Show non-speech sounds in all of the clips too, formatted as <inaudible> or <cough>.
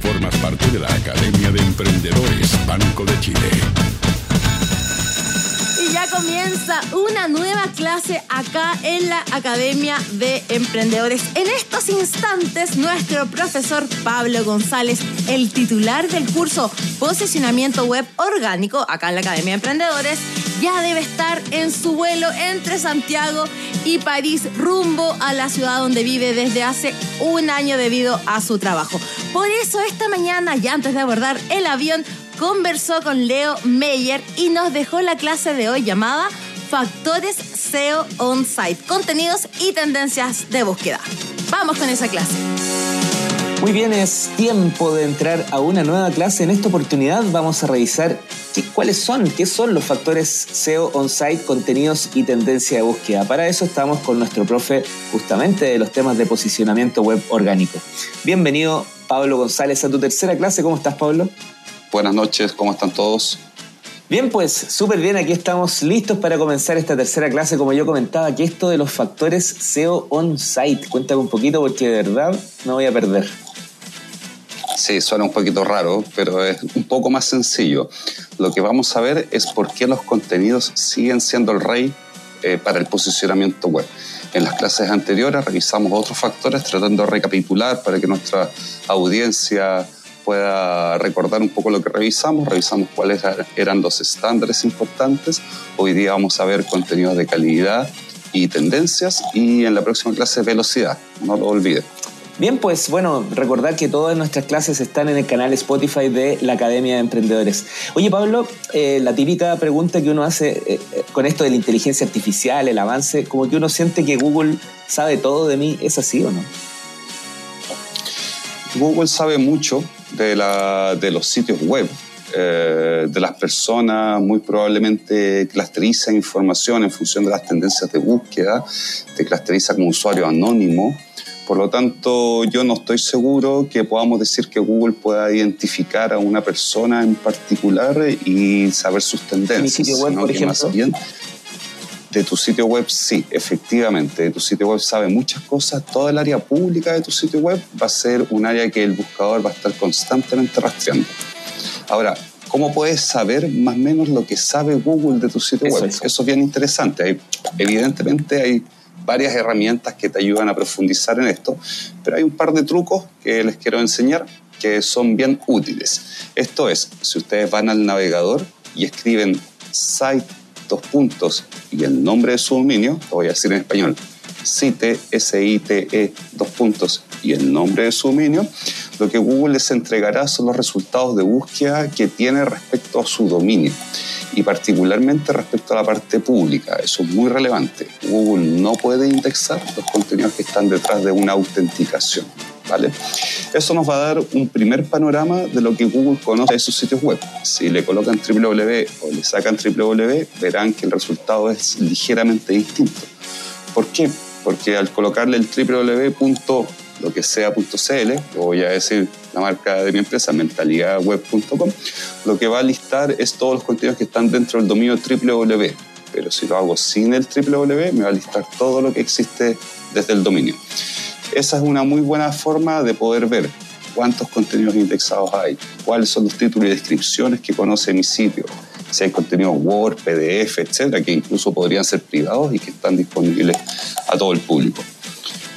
Formas parte de la Academia de Emprendedores Banco de Chile. Y ya comienza una nueva clase acá en la Academia de Emprendedores. En estos instantes, nuestro profesor Pablo González, el titular del curso Posicionamiento Web Orgánico, acá en la Academia de Emprendedores, ya debe estar en su vuelo entre Santiago y París rumbo a la ciudad donde vive desde hace un año debido a su trabajo. Por eso esta mañana, ya antes de abordar el avión, conversó con Leo Meyer y nos dejó la clase de hoy llamada Factores SEO On-Site, contenidos y tendencias de búsqueda. Vamos con esa clase. Muy bien, es tiempo de entrar a una nueva clase. En esta oportunidad vamos a revisar cuáles son, qué son los factores SEO on-site, contenidos y tendencia de búsqueda. Para eso estamos con nuestro profe justamente de los temas de posicionamiento web orgánico. Bienvenido, Pablo González, a tu tercera clase. ¿Cómo estás, Pablo? Buenas noches, ¿cómo están todos? Bien, pues súper bien, aquí estamos listos para comenzar esta tercera clase. Como yo comentaba, que esto de los factores SEO on-site, cuéntame un poquito porque de verdad no voy a perder. Sí, suena un poquito raro, pero es un poco más sencillo. Lo que vamos a ver es por qué los contenidos siguen siendo el rey eh, para el posicionamiento web. En las clases anteriores revisamos otros factores tratando de recapitular para que nuestra audiencia pueda recordar un poco lo que revisamos. Revisamos cuáles eran los estándares importantes. Hoy día vamos a ver contenidos de calidad y tendencias y en la próxima clase velocidad. No lo olviden. Bien, pues bueno, recordar que todas nuestras clases están en el canal Spotify de la Academia de Emprendedores. Oye, Pablo, eh, la típica pregunta que uno hace eh, eh, con esto de la inteligencia artificial, el avance, como que uno siente que Google sabe todo de mí, ¿es así o no? Google sabe mucho de, la, de los sitios web. de las personas muy probablemente clusteriza información en función de las tendencias de búsqueda, te clusteriza como usuario anónimo, por lo tanto, yo no estoy seguro que podamos decir que Google pueda identificar a una persona en particular y saber sus tendencias. ¿Mi sitio web, por ejemplo? bien, de tu sitio web, sí, efectivamente. De tu sitio web sabe muchas cosas. Toda el área pública de tu sitio web va a ser un área que el buscador va a estar constantemente rastreando. Ahora, ¿cómo puedes saber más o menos lo que sabe Google de tu sitio web? Eso es bien interesante. evidentemente hay varias herramientas que te ayudan a profundizar en esto, pero hay un par de trucos que les quiero enseñar que son bien útiles. Esto es, si ustedes van al navegador y escriben site dos puntos y el nombre de su dominio, lo voy a decir en español, site, S-I-T-E, dos puntos y el nombre de su dominio, lo que Google les entregará son los resultados de búsqueda que tiene respecto a su dominio y particularmente respecto a la parte pública. Eso es muy relevante. Google no puede indexar los contenidos que están detrás de una autenticación. ¿Vale? Eso nos va a dar un primer panorama de lo que Google conoce de sus sitios web. Si le colocan www o le sacan www, verán que el resultado es ligeramente distinto. ¿Por qué? Porque al colocarle el www lo que voy a decir la marca de mi empresa, mentalidadweb.com, lo que va a listar es todos los contenidos que están dentro del dominio www. Pero si lo hago sin el www, me va a listar todo lo que existe desde el dominio. Esa es una muy buena forma de poder ver cuántos contenidos indexados hay, cuáles son los títulos y descripciones que conoce mi sitio, si hay contenidos Word, PDF, etcétera, que incluso podrían ser privados y que están disponibles a todo el público.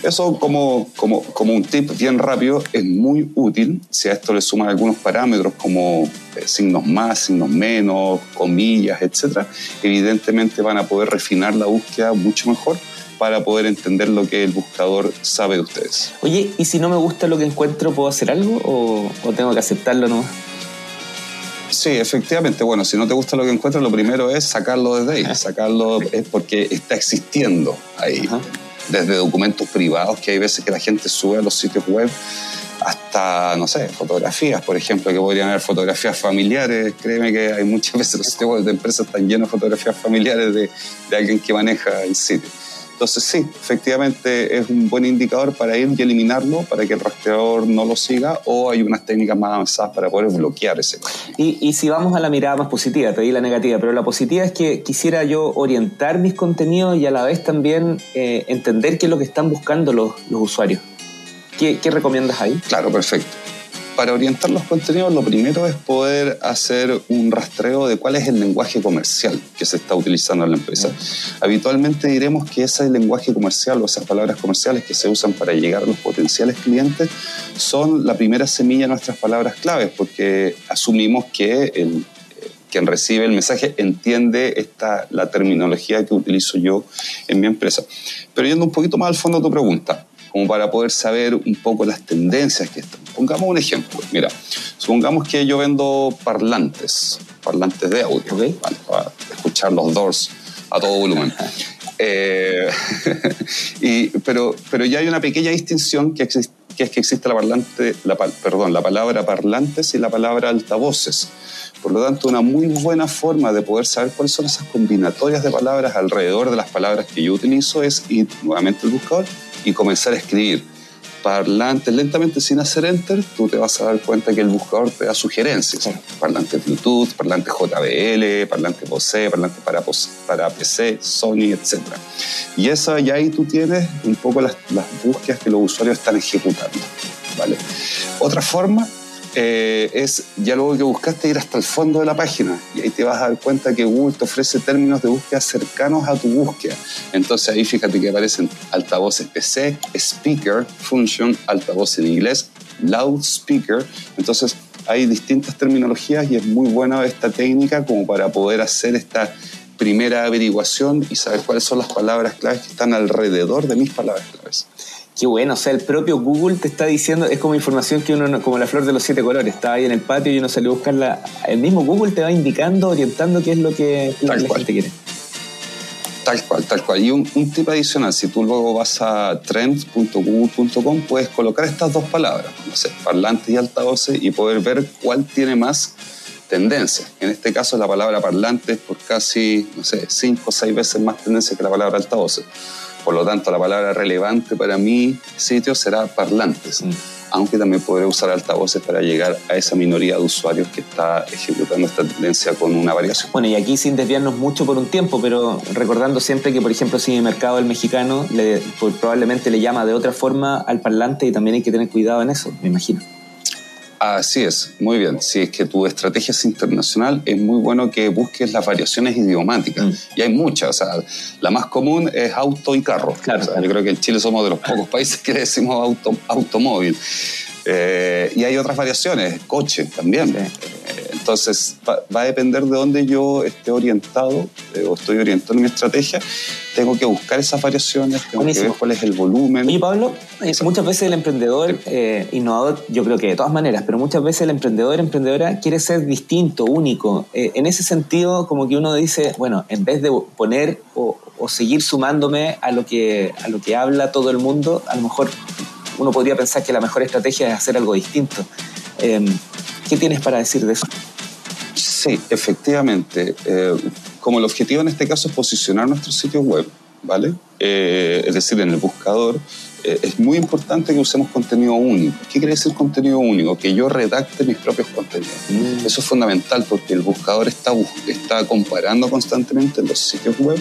Eso como, como, como, un tip bien rápido es muy útil si a esto le suman algunos parámetros como eh, signos más, signos menos, comillas, etc. Evidentemente van a poder refinar la búsqueda mucho mejor para poder entender lo que el buscador sabe de ustedes. Oye, ¿y si no me gusta lo que encuentro, puedo hacer algo o, o tengo que aceptarlo nomás? Sí, efectivamente. Bueno, si no te gusta lo que encuentras, lo primero es sacarlo desde ahí. Sacarlo es porque está existiendo ahí desde documentos privados que hay veces que la gente sube a los sitios web hasta, no sé, fotografías, por ejemplo, que podrían haber fotografías familiares. Créeme que hay muchas veces los sitios web de empresas están llenos de fotografías familiares de, de alguien que maneja el sitio. Entonces sí, efectivamente es un buen indicador para ir y eliminarlo, para que el rastreador no lo siga, o hay unas técnicas más avanzadas para poder bloquear ese. Y, y si vamos a la mirada más positiva, te di la negativa, pero la positiva es que quisiera yo orientar mis contenidos y a la vez también eh, entender qué es lo que están buscando los, los usuarios. ¿Qué, ¿Qué recomiendas ahí? Claro, perfecto. Para orientar los contenidos, lo primero es poder hacer un rastreo de cuál es el lenguaje comercial que se está utilizando en la empresa. Habitualmente diremos que ese lenguaje comercial o esas palabras comerciales que se usan para llegar a los potenciales clientes son la primera semilla de nuestras palabras claves, porque asumimos que quien recibe el mensaje entiende esta, la terminología que utilizo yo en mi empresa. Pero yendo un poquito más al fondo de tu pregunta, como para poder saber un poco las tendencias que están. Pongamos un ejemplo. Mira, supongamos que yo vendo parlantes, parlantes de audio, para escuchar los Doors a todo volumen. Eh, <laughs> y, pero, pero ya hay una pequeña distinción que, existe, que es que existe la, parlante, la, perdón, la palabra parlantes y la palabra altavoces. Por lo tanto, una muy buena forma de poder saber cuáles son esas combinatorias de palabras alrededor de las palabras que yo utilizo es ir nuevamente al buscador y comenzar a escribir parlantes lentamente sin hacer enter, tú te vas a dar cuenta que el buscador te da sugerencias. Parlante Bluetooth, parlante JBL, parlante Bose, parlante para, para PC, Sony, etc. Y eso ya ahí tú tienes un poco las, las búsquedas que los usuarios están ejecutando. ¿vale? Otra forma eh, es ya luego que buscaste ir hasta el fondo de la página y ahí te vas a dar cuenta que Google te ofrece términos de búsqueda cercanos a tu búsqueda. Entonces ahí fíjate que aparecen altavoces PC, speaker, function, altavoz en inglés, loudspeaker. Entonces hay distintas terminologías y es muy buena esta técnica como para poder hacer esta primera averiguación y saber cuáles son las palabras claves que están alrededor de mis palabras claves. Qué bueno, o sea, el propio Google te está diciendo, es como información que uno, como la flor de los siete colores, está ahí en el patio y uno salió a buscarla. El mismo Google te va indicando, orientando qué es lo que, la gente quiere. Tal cual, tal cual. Y un, tip adicional, si tú luego vas a trends.google.com, puedes colocar estas dos palabras, no sé, parlantes y altavoces, y poder ver cuál tiene más tendencia. En este caso, la palabra parlantes por casi, no sé, cinco o seis veces más tendencia que la palabra altavoces. Por lo tanto, la palabra relevante para mi sitio será parlantes, mm. aunque también podré usar altavoces para llegar a esa minoría de usuarios que está ejecutando esta tendencia con una variación. Bueno, y aquí sin desviarnos mucho por un tiempo, pero recordando siempre que, por ejemplo, si en el mercado del mexicano le, pues, probablemente le llama de otra forma al parlante y también hay que tener cuidado en eso, me imagino. Así es, muy bien. Si es que tu estrategia es internacional, es muy bueno que busques las variaciones idiomáticas. Mm. Y hay muchas. O sea, la más común es auto y carro. Claro, Yo creo que en Chile somos de los pocos países que decimos auto, automóvil. Eh, y hay otras variaciones, coche también. Eh, entonces, va, a depender de dónde yo esté orientado eh, o estoy orientando mi estrategia. Tengo que buscar esas variaciones, tengo que ver cuál es el volumen. Y Pablo, muchas veces el emprendedor innovador, yo creo que de todas maneras, pero muchas veces el emprendedor, emprendedora quiere ser distinto, único. en ese sentido, como que uno dice, bueno, en vez de poner o, o seguir sumándome a lo, que, a lo que habla todo el mundo, a lo mejor uno podría pensar que la mejor estrategia es hacer algo distinto. Em, ¿Qué tienes para decir de eso? Sí, efectivamente. Eh, como el objetivo en este caso es posicionar nuestro sitio web, ¿vale? Eh, es decir, en el buscador, eh, es muy importante que usemos contenido único. ¿Qué quiere decir contenido único? Que yo redacte mis propios contenidos. Mm. Eso es fundamental porque el buscador está, está comparando constantemente los sitios web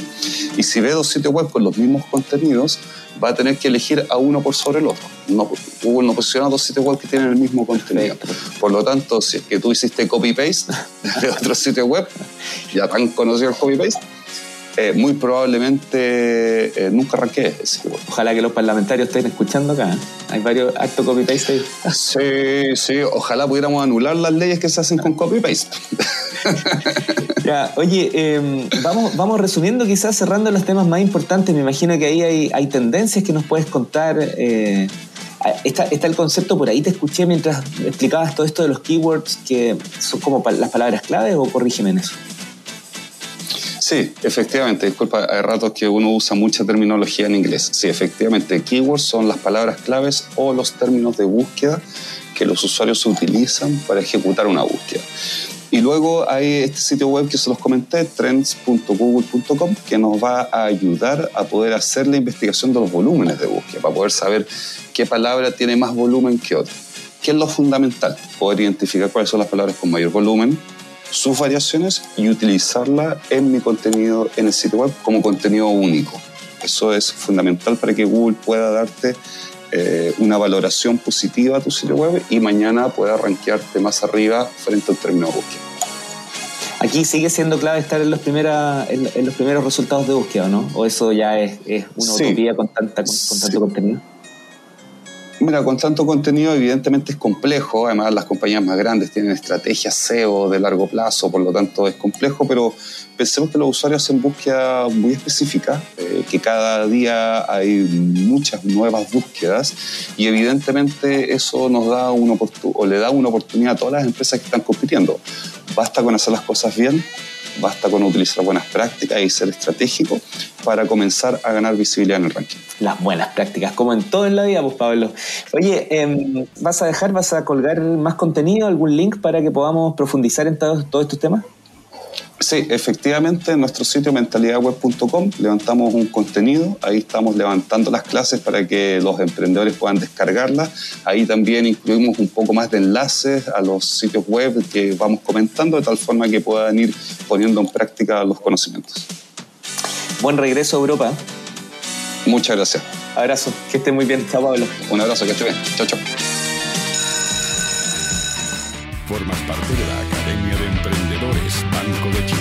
y si ve dos sitios web con los mismos contenidos, va a tener que elegir a uno por sobre el otro. No, Google no posiciona dos sitios web que tienen el mismo contenido. Por lo tanto, si es que tú hiciste copy-paste <laughs> de otro sitio web, ya tan conocido el copy-paste, eh, muy probablemente eh, nunca arranqué Ojalá que los parlamentarios estén escuchando acá. ¿eh? Hay varios actos copy-paste Sí, sí, ojalá pudiéramos anular las leyes que se hacen con copy-paste. <laughs> ya, oye, em, vamos, vamos resumiendo, quizás cerrando los temas más importantes. Me imagino que ahí hay, hay tendencias que nos puedes contar. Está, está, el concepto por ahí, te escuché mientras explicabas todo esto de los keywords que son como las palabras claves o corrígeme en eso. Sí, efectivamente. Disculpa, hay ratos que uno usa mucha terminología en inglés. Sí, efectivamente. Keywords son las palabras claves o los términos de búsqueda que los usuarios utilizan para ejecutar una búsqueda. Y luego hay este sitio web que se los comenté, trends.google.com, que nos va a ayudar a poder hacer la investigación de los volúmenes de búsqueda, para poder saber qué palabra tiene más volumen que otra. ¿Qué es lo fundamental? Poder identificar cuáles son las palabras con mayor volumen, sus variaciones y utilizarla en mi contenido en el sitio web como contenido único. Eso es fundamental para que Google pueda darte eh, una valoración positiva a tu sitio web y mañana puedas rankearte más arriba frente al término de búsqueda. Aquí sigue siendo clave estar en los, primera, en, los primeros resultados de búsqueda, ¿no? ¿O eso ya es, una utopía con, tanta, con, tanto contenido? Mira, con tanto contenido evidentemente es complejo, además las compañías más grandes tienen estrategias SEO de largo plazo, por lo tanto es complejo, pero pensemos que los usuarios hacen búsqueda muy específica, eh, que cada día hay muchas nuevas búsquedas. Y evidentemente eso nos da una o le da una oportunidad a todas las empresas que están compitiendo. Basta con hacer las cosas bien, basta con utilizar buenas prácticas y ser estratégico para comenzar a ganar visibilidad en el ranking. Las buenas prácticas, como en todo en la vida, pues Pablo. Oye, em, ¿vas a dejar, vas a colgar más contenido, algún link para que podamos profundizar en todos estos temas? Sí, efectivamente en nuestro sitio mentalidadweb.com levantamos un contenido, ahí estamos levantando las clases para que los emprendedores puedan descargarlas, ahí también incluimos un poco más de enlaces a los sitios web que vamos comentando de tal forma que puedan ir poniendo en práctica los conocimientos. Buen regreso a Europa. Muchas gracias. Abrazo, que esté muy bien, chao Pablo. Un abrazo, que esté bien. Chao, chao. Formas parte de la Academia de Emprendedores Banco de Chile.